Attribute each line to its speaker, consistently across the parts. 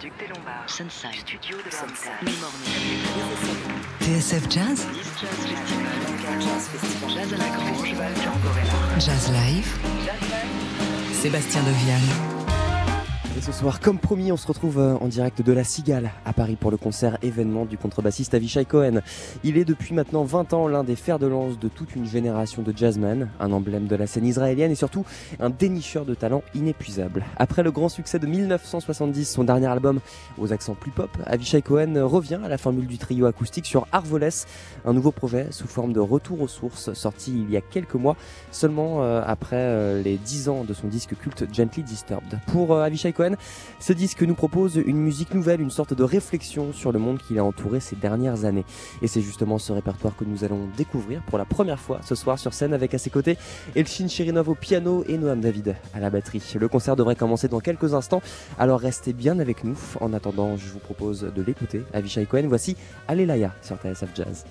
Speaker 1: Duc des Lombards, Sunside, Studio de Sunside,
Speaker 2: TSF Jazz,
Speaker 1: Jazz à la Grange.
Speaker 2: Jazz Live, Sébastien Deviane.
Speaker 3: Ce soir, comme promis, on se retrouve euh, en direct de la Cigale à Paris pour le concert événement du contrebassiste Avishai Cohen. Il est depuis maintenant 20 ans l'un des fers de lance de toute une génération de jazzmen, un emblème de la scène israélienne et surtout un dénicheur de talent inépuisable. Après le grand succès de 1970, son dernier album aux accents plus pop, Avishai Cohen revient à la formule du trio acoustique sur Arvoles, un nouveau projet sous forme de retour aux sources sorti il y a quelques mois, seulement euh, après euh, les 10 ans de son disque culte Gently Disturbed. Pour Avishai Cohen, ce disque nous propose une musique nouvelle, une sorte de réflexion sur le monde qui l'a entouré ces dernières années. Et c'est justement ce répertoire que nous allons découvrir pour la première fois ce soir sur scène avec à ses côtés Elchin Chirinov au piano et Noam David à la batterie. Le concert devrait commencer dans quelques instants, alors restez bien avec nous. En attendant, je vous propose de l'écouter. Avishai Cohen, voici Alléluia sur TSF Jazz.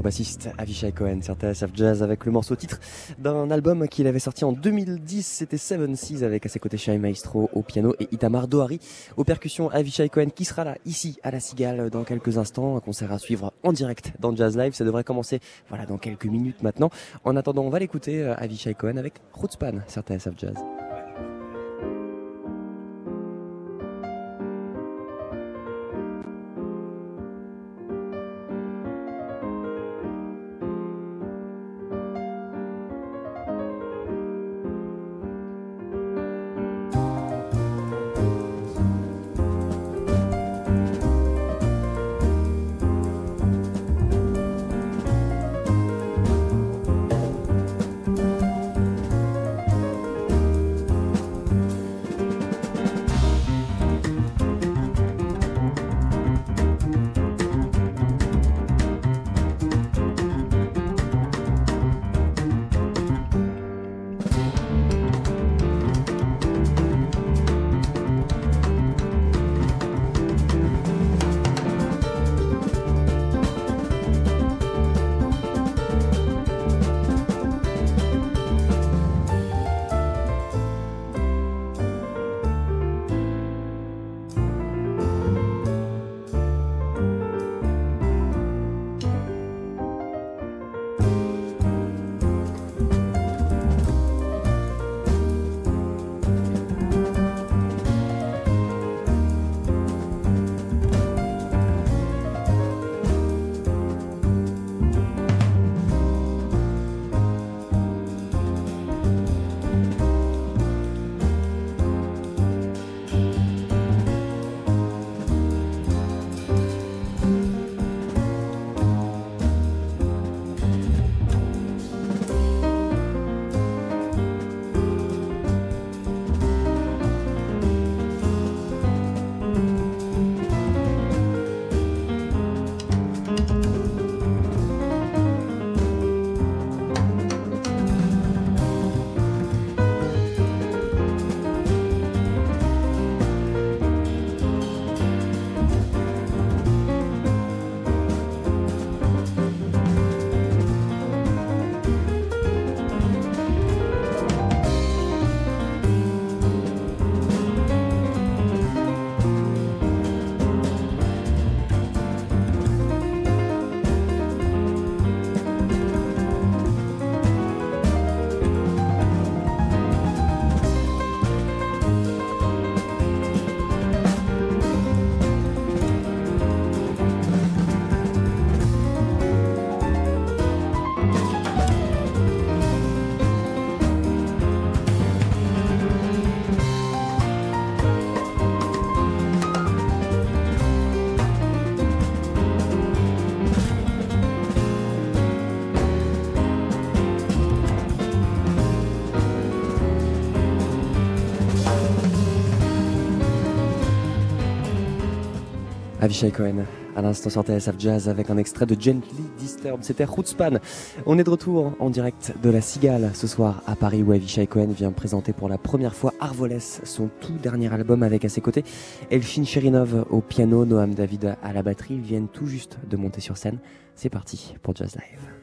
Speaker 3: Contrebassiste Avishai Cohen sur TSF Jazz avec le morceau titre d'un album qu'il avait sorti en 2010. C'était Seven Seas avec à ses côtés Shai Maestro au piano et Itamar Dohari aux percussions. Avishai Cohen qui sera là ici à la Cigale dans quelques instants. Un concert à suivre en direct dans Jazz Live. Ça devrait commencer voilà dans quelques minutes maintenant. En attendant, on va l'écouter euh, Avishai Cohen avec Rootspan sur TSF Jazz. Avishai Cohen, à l'instant sur TSF Jazz avec un extrait de Gently Disturbed. C'était Rootspan. On est de retour en direct de la Cigale ce soir à Paris où Avishai Cohen vient présenter pour la première fois Arvoles, son tout dernier album avec à ses côtés Elfin Cherinov au piano, Noam David à la batterie. Ils viennent tout juste de monter sur scène. C'est parti pour Jazz Live.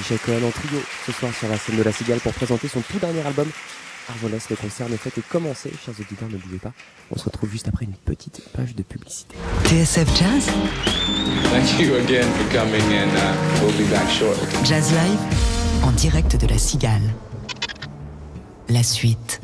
Speaker 3: Avishai Cohen en trio ce soir sur la scène de la Cigale pour présenter son tout dernier album. Arvoles, le concert ne fait que commencer, chers auditeurs, ne bougez pas. On se retrouve juste après une petite page de publicité.
Speaker 2: TSF Jazz,
Speaker 4: Thank you again for coming, and uh, we'll be back shortly.
Speaker 2: Jazz Live, en direct de la Cigale. La suite.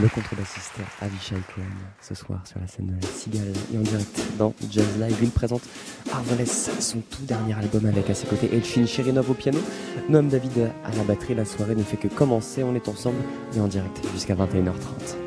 Speaker 3: Le contrebassiste Avishai Cohen ce soir sur la scène de la et en direct dans Jazz Live. Il présente Arvoles, son tout dernier album avec à ses côtés Elchin Cherinov au piano, Noam David à la batterie. La soirée ne fait que commencer. On est ensemble et en direct jusqu'à 21h30.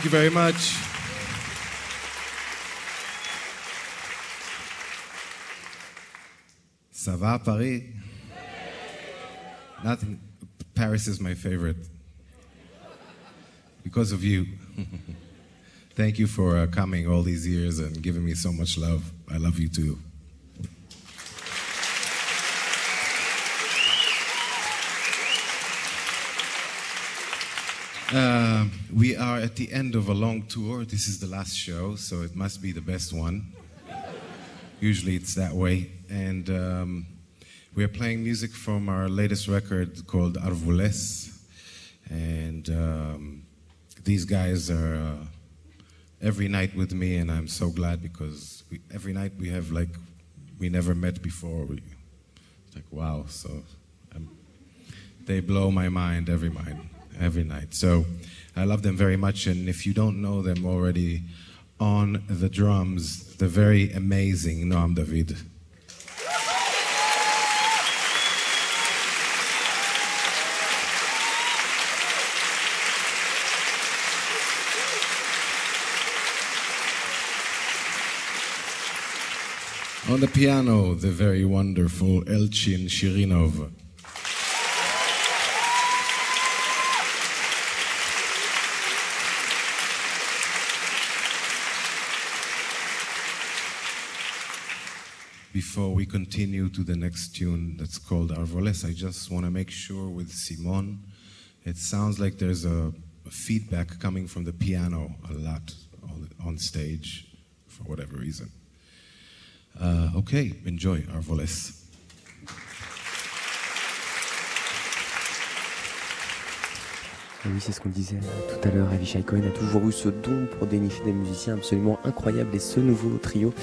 Speaker 5: Thank you very much. Ça va, Paris? Nothing. Paris is my favorite. Because of you. Thank you for uh, coming all these years and giving me so much love. I love you too. Uh, we are at the end of a long tour. This is the last show, so it must be the best one. Usually it's that way. And um, we are playing music from our latest record called Arvules. And um, these guys are uh, every night with me, and I'm so glad because we, every night we have like, we never met before. We, like, wow. So um, they blow my mind every mind, every night. So I love them very much. And if you don't know them already, on the drums, the very amazing Noam David. On the piano, the very wonderful Elchin Shirinov. Before we continue to the next tune that's called Arvoles, I just want to make sure with Simon, it sounds like there's a, a feedback coming from the piano a lot on, on stage for whatever reason. Uh, okay, enjoy Arvoles.
Speaker 3: Et oui, c'est ce qu'on disait euh, tout à l'heure. Avishai Cohen a toujours eu ce don pour dénicher des musiciens absolument incroyables. Et ce nouveau trio,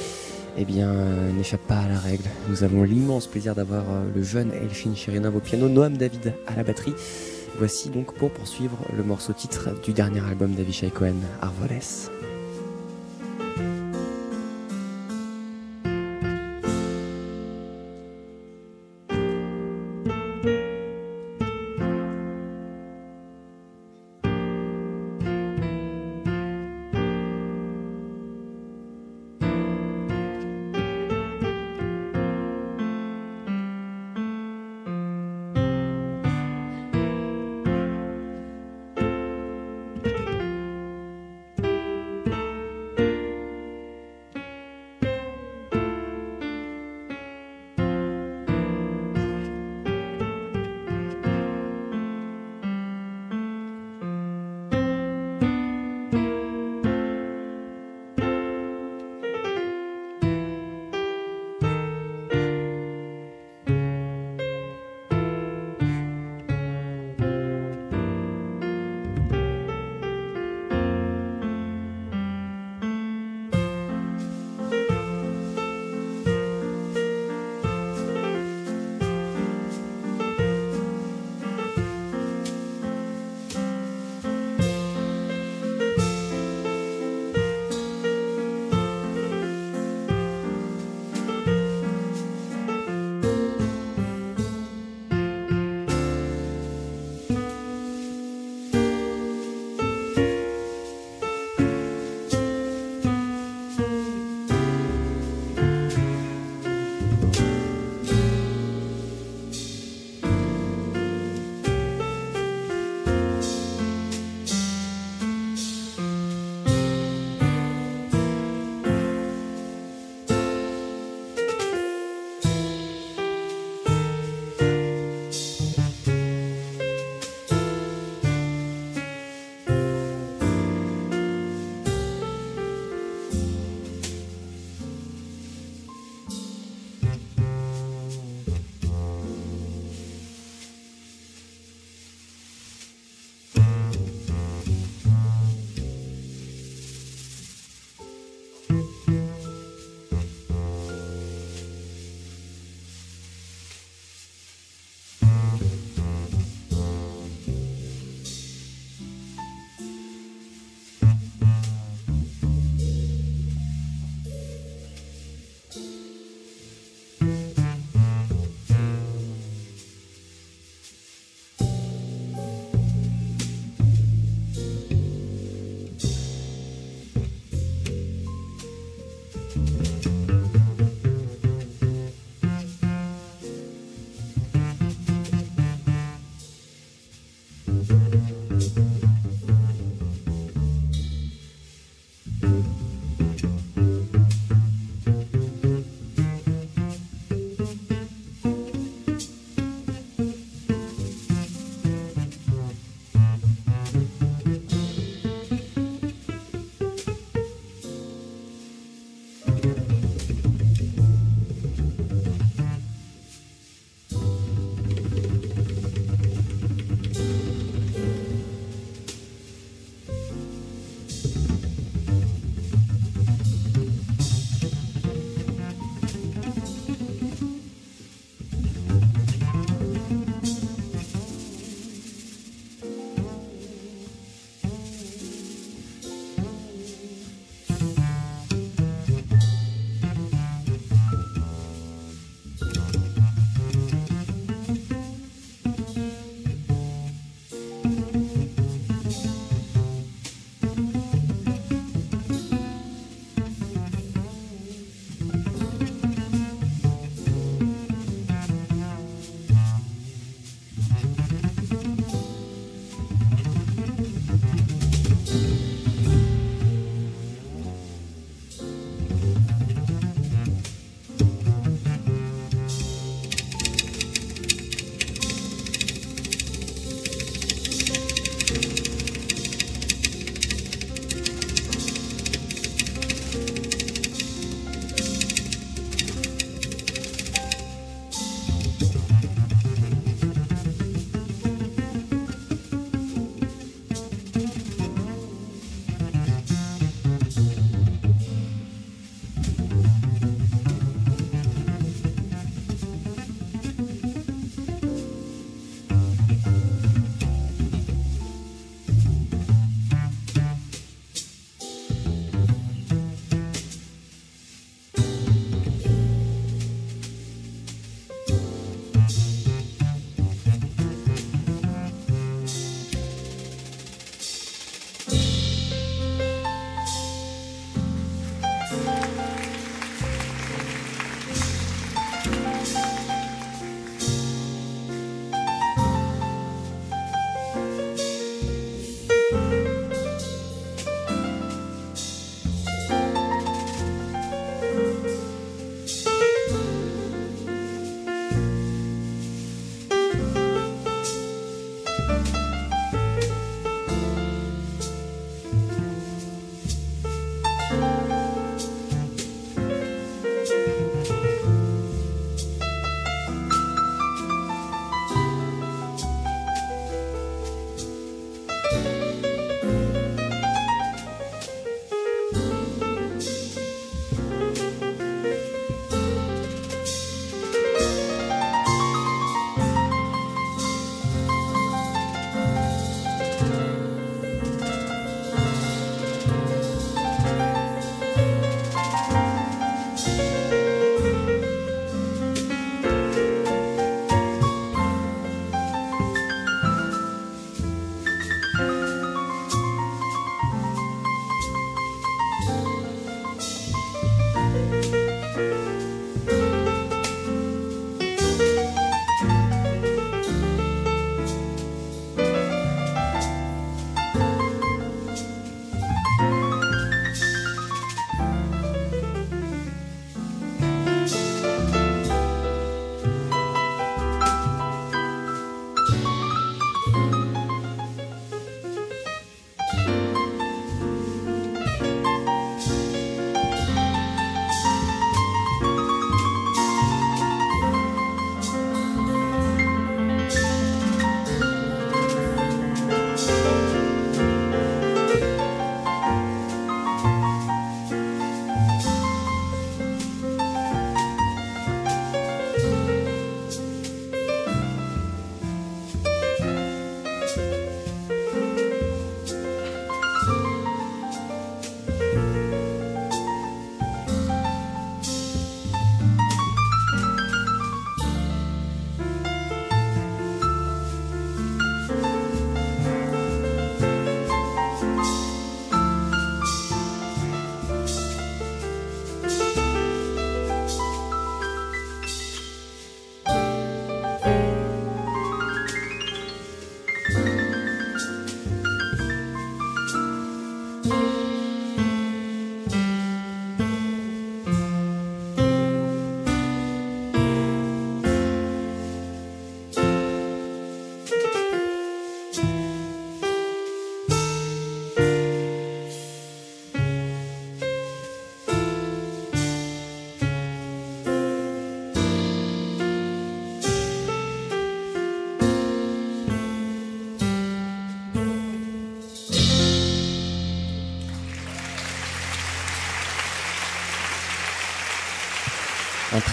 Speaker 3: eh bien, euh, n'échappe pas à la règle. Nous avons l'immense plaisir d'avoir euh, le jeune Elfin Chirinov au piano, Noam David à la batterie. Voici donc pour poursuivre le morceau titre du dernier album d'Avishai Cohen, Arvoles.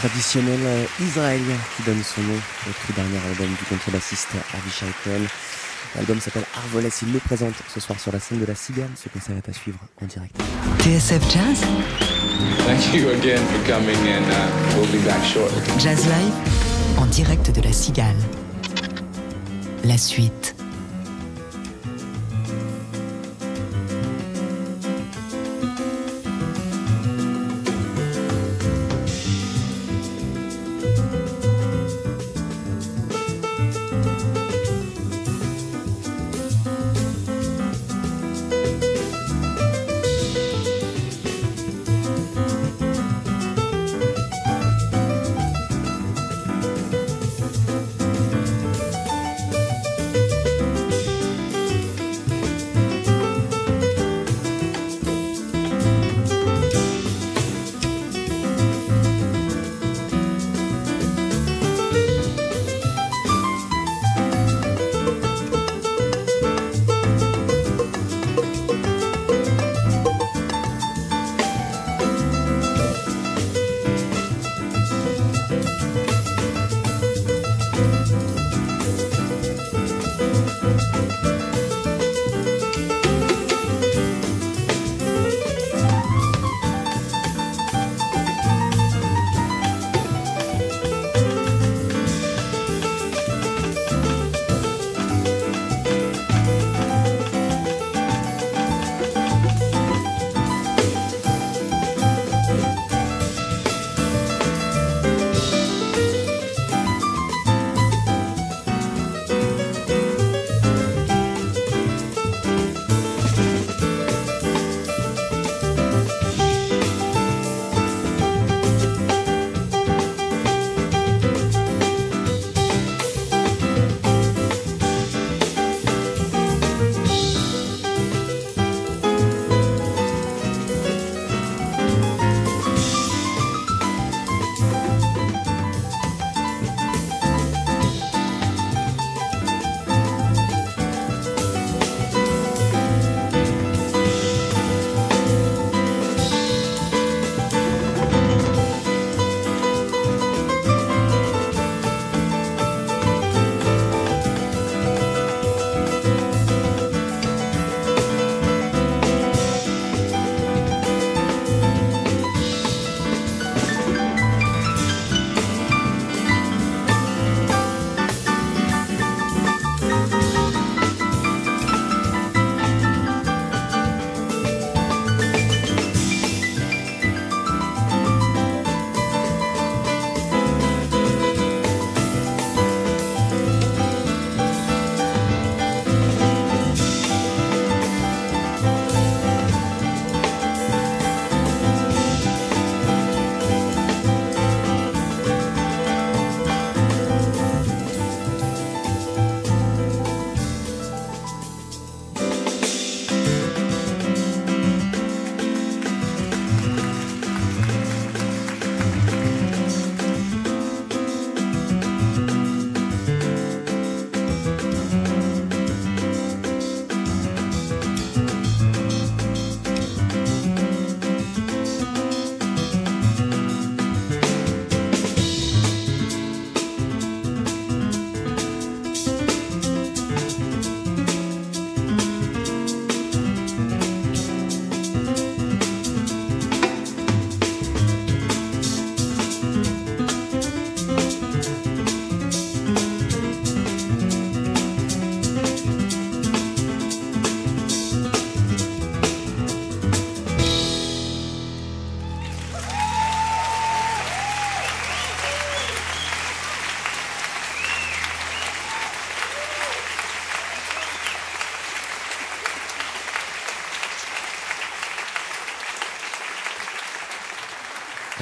Speaker 3: Traditionnel euh, israélien qui donne son nom au tout dernier album du contrebassiste Avishai Cohen. L'album s'appelle Arvoles, il le présente ce soir sur la scène de la Cigale. Ce concert est à suivre en direct.
Speaker 2: TSF Jazz,
Speaker 4: Thank you again for coming, and uh, we'll be back shortly.
Speaker 2: Jazz Live, en direct de la Cigale. La suite.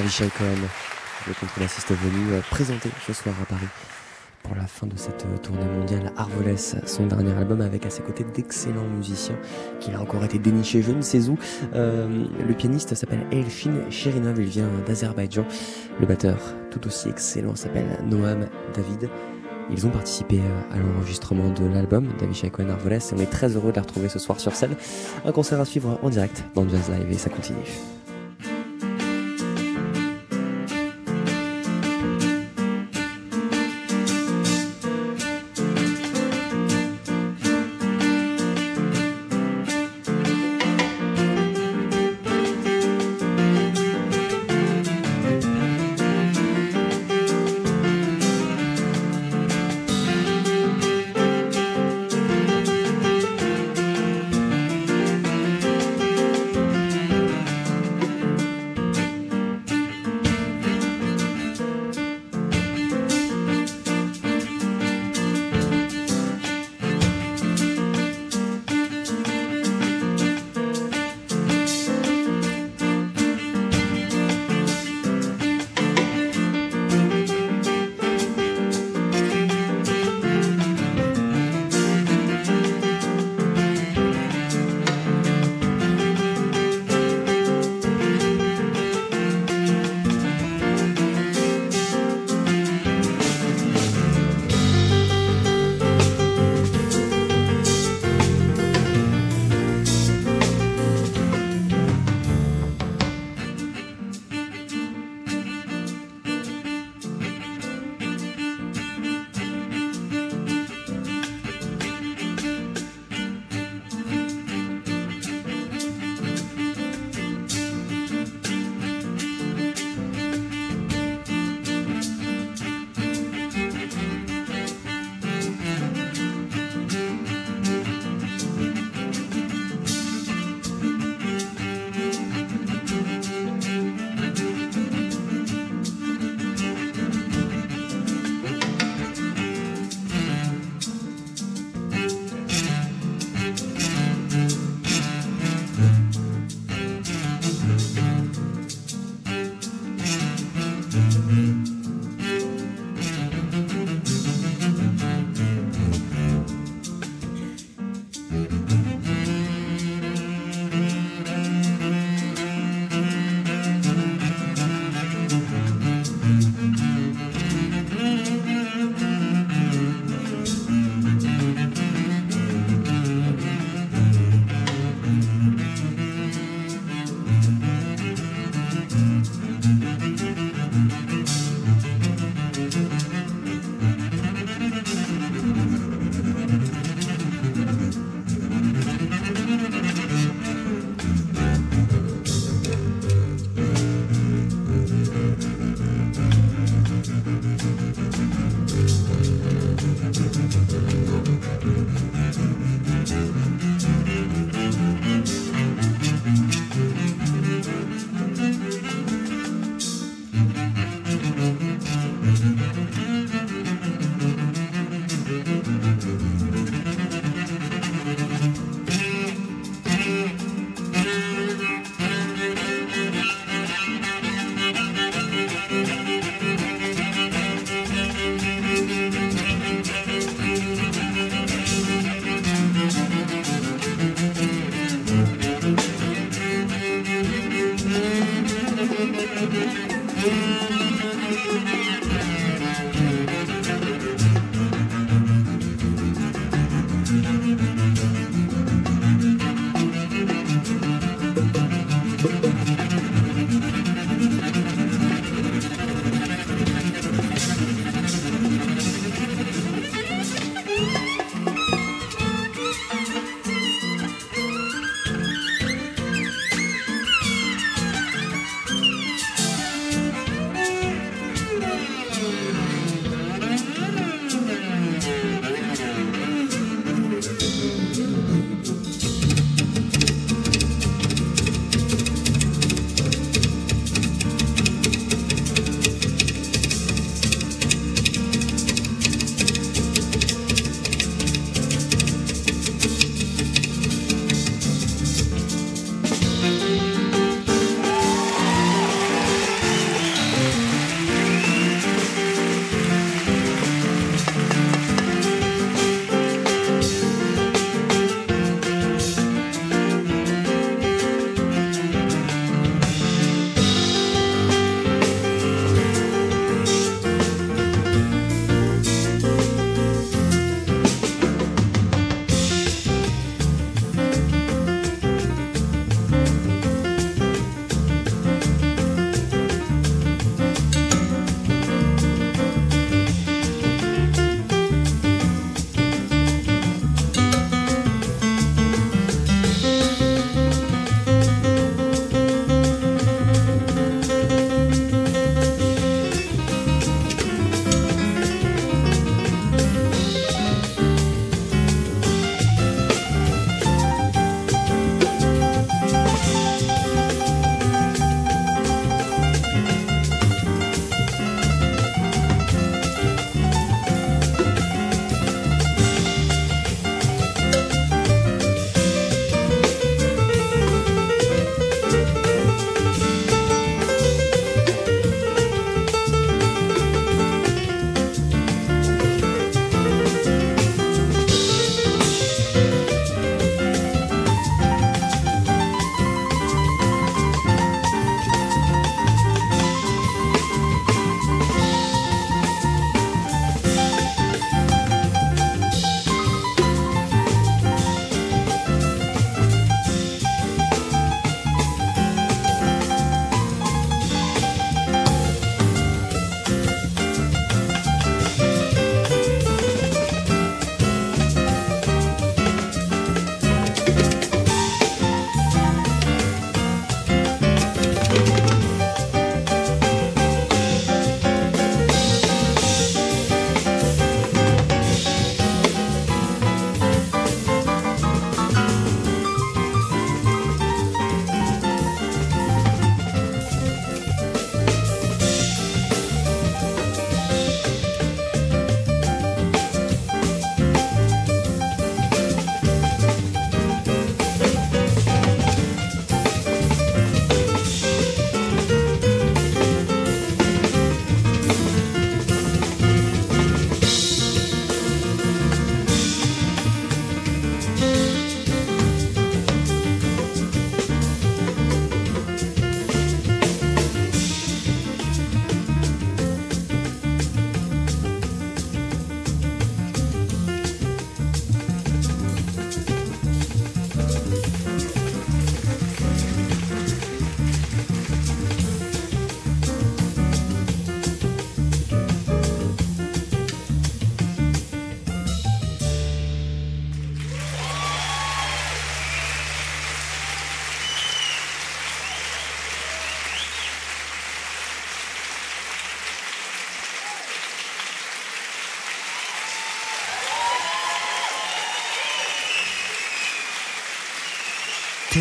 Speaker 3: Avishai Cohen, le contrebassiste venu euh, présenter ce soir à Paris pour la fin de cette euh, tournée mondiale Arvoles, son dernier album avec à ses côtés d'excellents musiciens qu'il a encore été déniché je ne sais où. Euh, le pianiste s'appelle Elfin Sherinov, il vient d'Azerbaïdjan. Le batteur, tout aussi excellent, s'appelle Noam David. Ils ont participé à l'enregistrement de l'album d'Avishai Cohen Arvoles et on est très heureux de la retrouver ce soir sur scène. Un concert à suivre en direct dans Jazz Live et ça continue.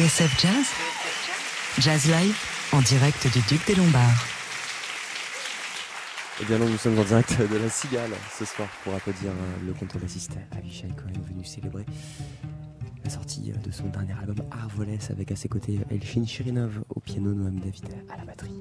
Speaker 2: Jazz Jazz Live en direct du Duc des Lombards.
Speaker 3: Eh bien nous sommes en direct de la Cigale ce soir pour applaudir euh, le contrebassiste Avishai Cohen venu célébrer la sortie euh, de son dernier album Arvoles avec à ses côtés Elchin Chirinov au piano, Noam David à la batterie.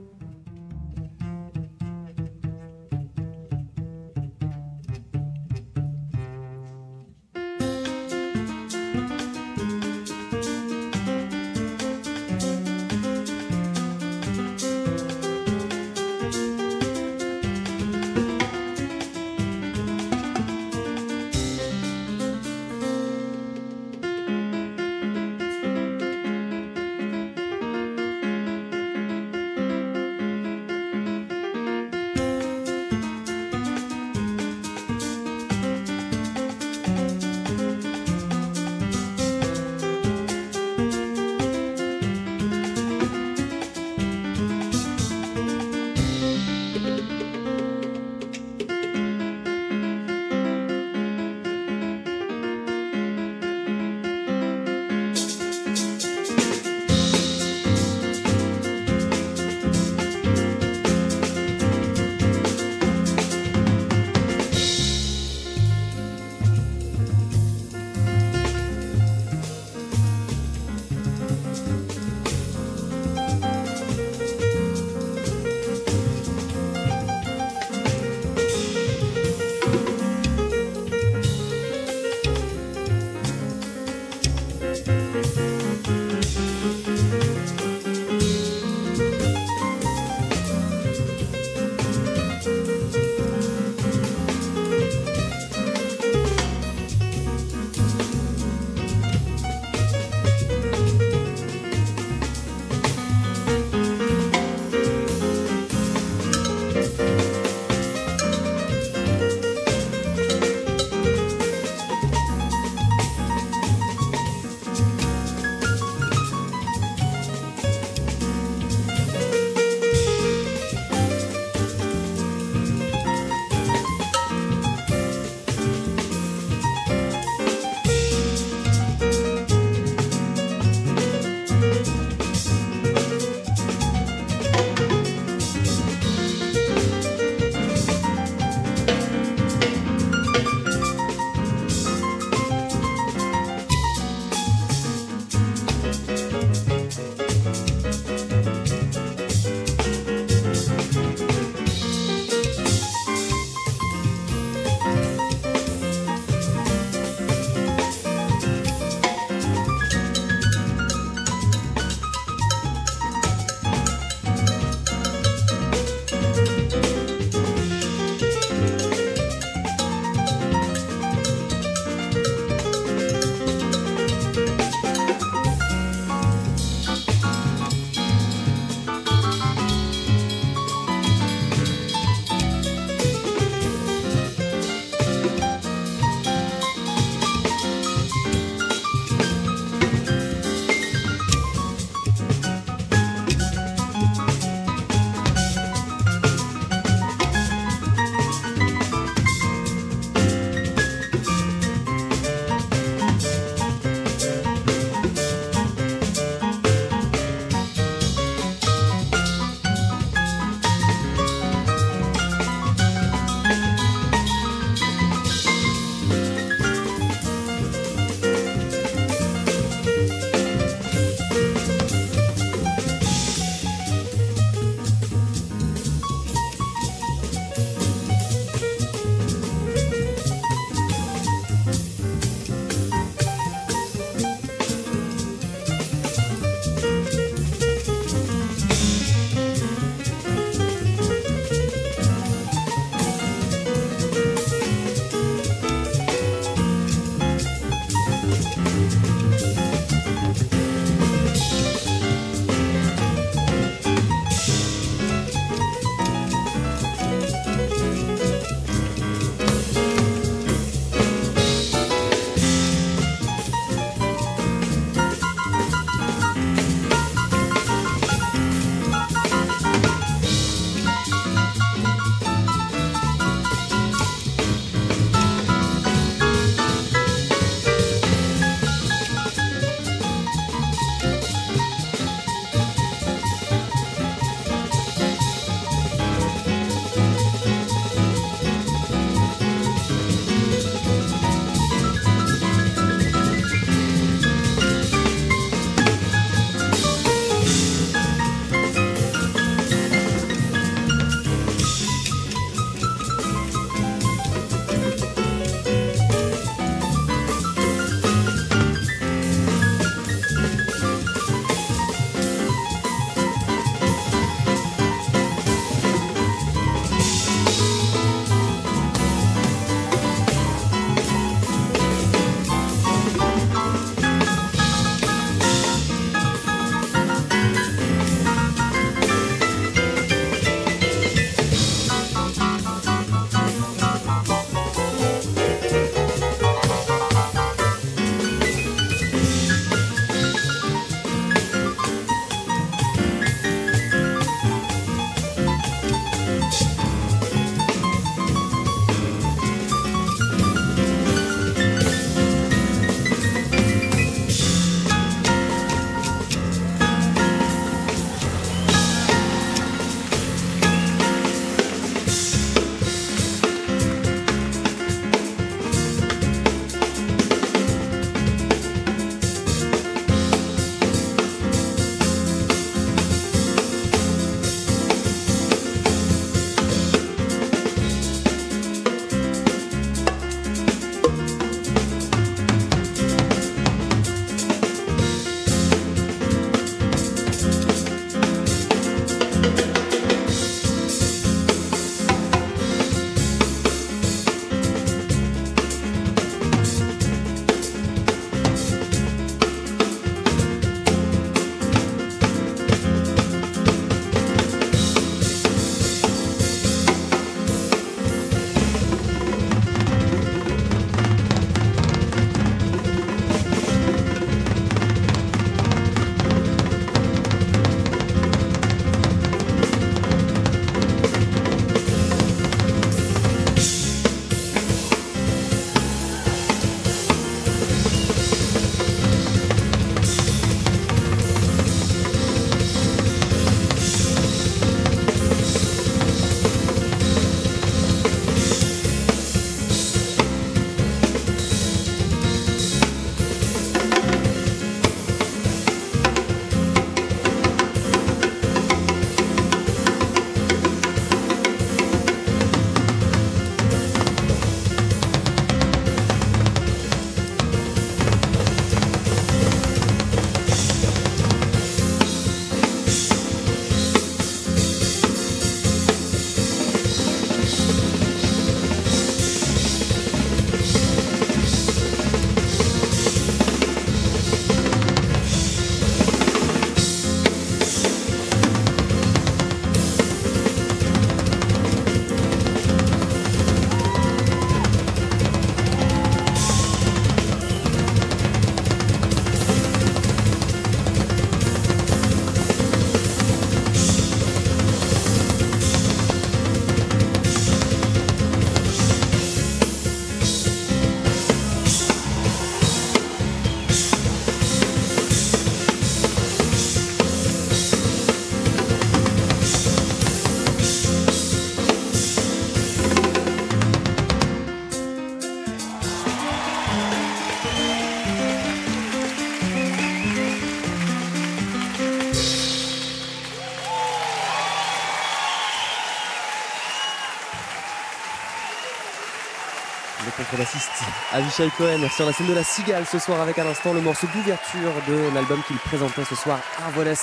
Speaker 3: Avishai Cohen sur la scène de la Cigale ce soir avec à l'instant le morceau d'ouverture de l'album qu'il présentait ce soir, Arvoles,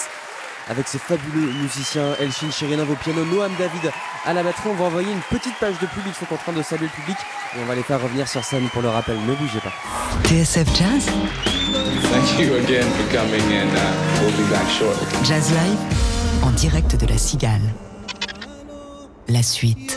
Speaker 3: avec ses fabuleux musiciens Elchin Chirinov au piano, Noam David à la batterie. On va envoyer une petite page de pub, ils sont en train de saluer le public et on va les faire revenir sur scène pour le rappel. Ne bougez pas.
Speaker 2: TSF Jazz,
Speaker 4: Thank you again for coming, and uh, we'll be back shortly.
Speaker 2: Jazz Live, en direct de la Cigale. La suite.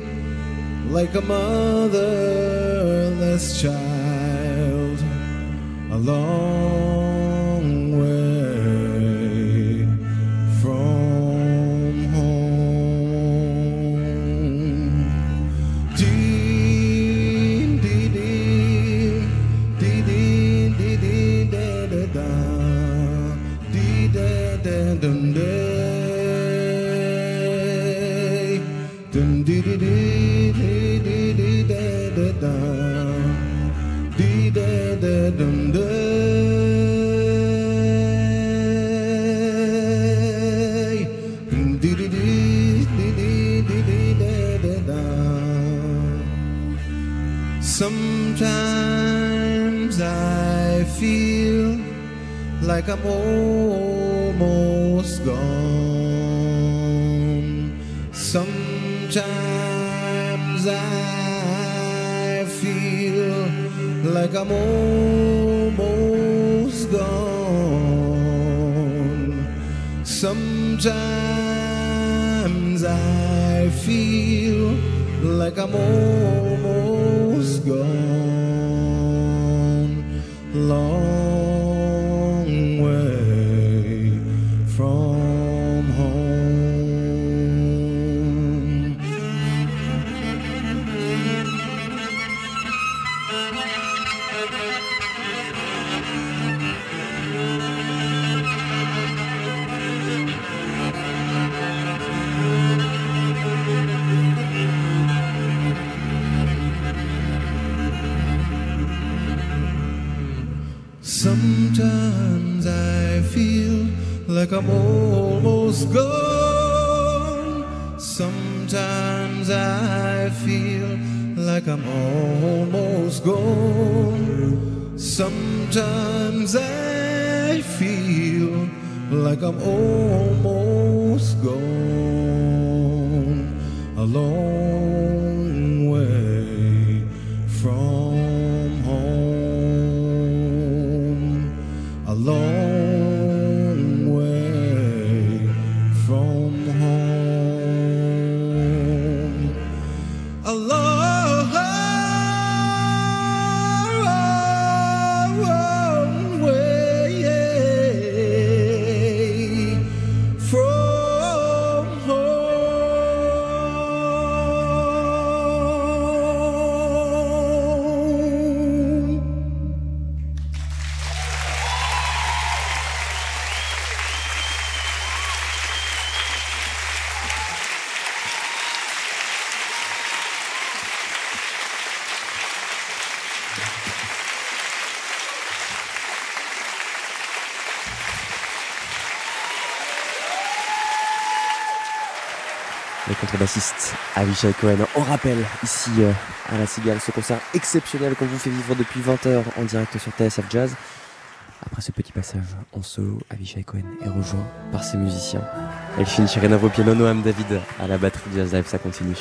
Speaker 5: like a motherless child a Sometimes I feel like I'm almost gone. Sometimes I feel like I'm almost gone. Sometimes I feel like I'm almost gone. Like I'm almost gone. Sometimes I feel like I'm almost gone. Sometimes I feel like I'm almost
Speaker 3: contrebassiste Avishai Cohen. On rappelle ici euh, à la Cigale ce concert exceptionnel qu'on vous fait vivre depuis 20h en direct sur TSF Jazz. Après ce petit passage en solo, Avishai Cohen est rejoint par ses musiciens. Elfine Chirenov au piano, Noam David à la batterie Jazz Live, ça continue.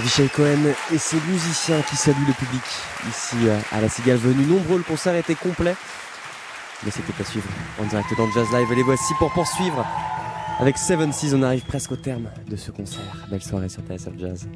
Speaker 3: Avishai Cohen et ses musiciens qui saluent le public ici euh, à la Cigale venu nombreux. Le concert était complet, mais c'était à suivre en direct dans Jazz Live. Les voici pour poursuivre avec Seven Seas. On arrive presque au terme de ce concert. Belle soirée sur TSF Jazz.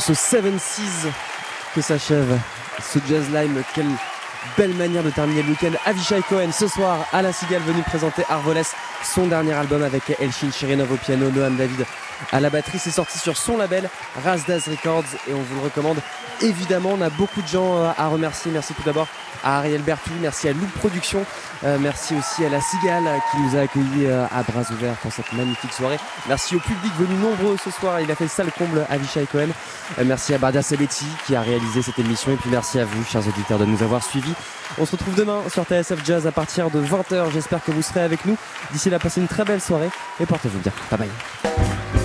Speaker 3: Sur ce 7 Seas que s'achève ce Jazz Lime. Quelle belle manière de terminer le week-end. Avishai Cohen ce soir à la Cigale venu présenter Arvoles, son dernier album avec Elshin Chirinov au piano, Noam David à la batterie. C'est sorti sur son label Razdaz Records et on vous le recommande évidemment. On a beaucoup de gens euh, à remercier. Merci tout d'abord Ariel Bertou, merci à Loop Productions, euh, merci aussi à la Cigale euh, qui nous a accueillis euh, à bras ouverts pour cette magnifique soirée. Merci au public venu nombreux ce soir. Il a fait sale comble à Vichy Cohen. Merci à Barda Sabeti qui a réalisé cette émission et puis merci à vous, chers auditeurs, de nous avoir suivis. On se retrouve demain sur TSF Jazz à partir de 20h. J'espère que vous serez avec nous. D'ici là, passez une très belle soirée et portez-vous bien. Bye bye.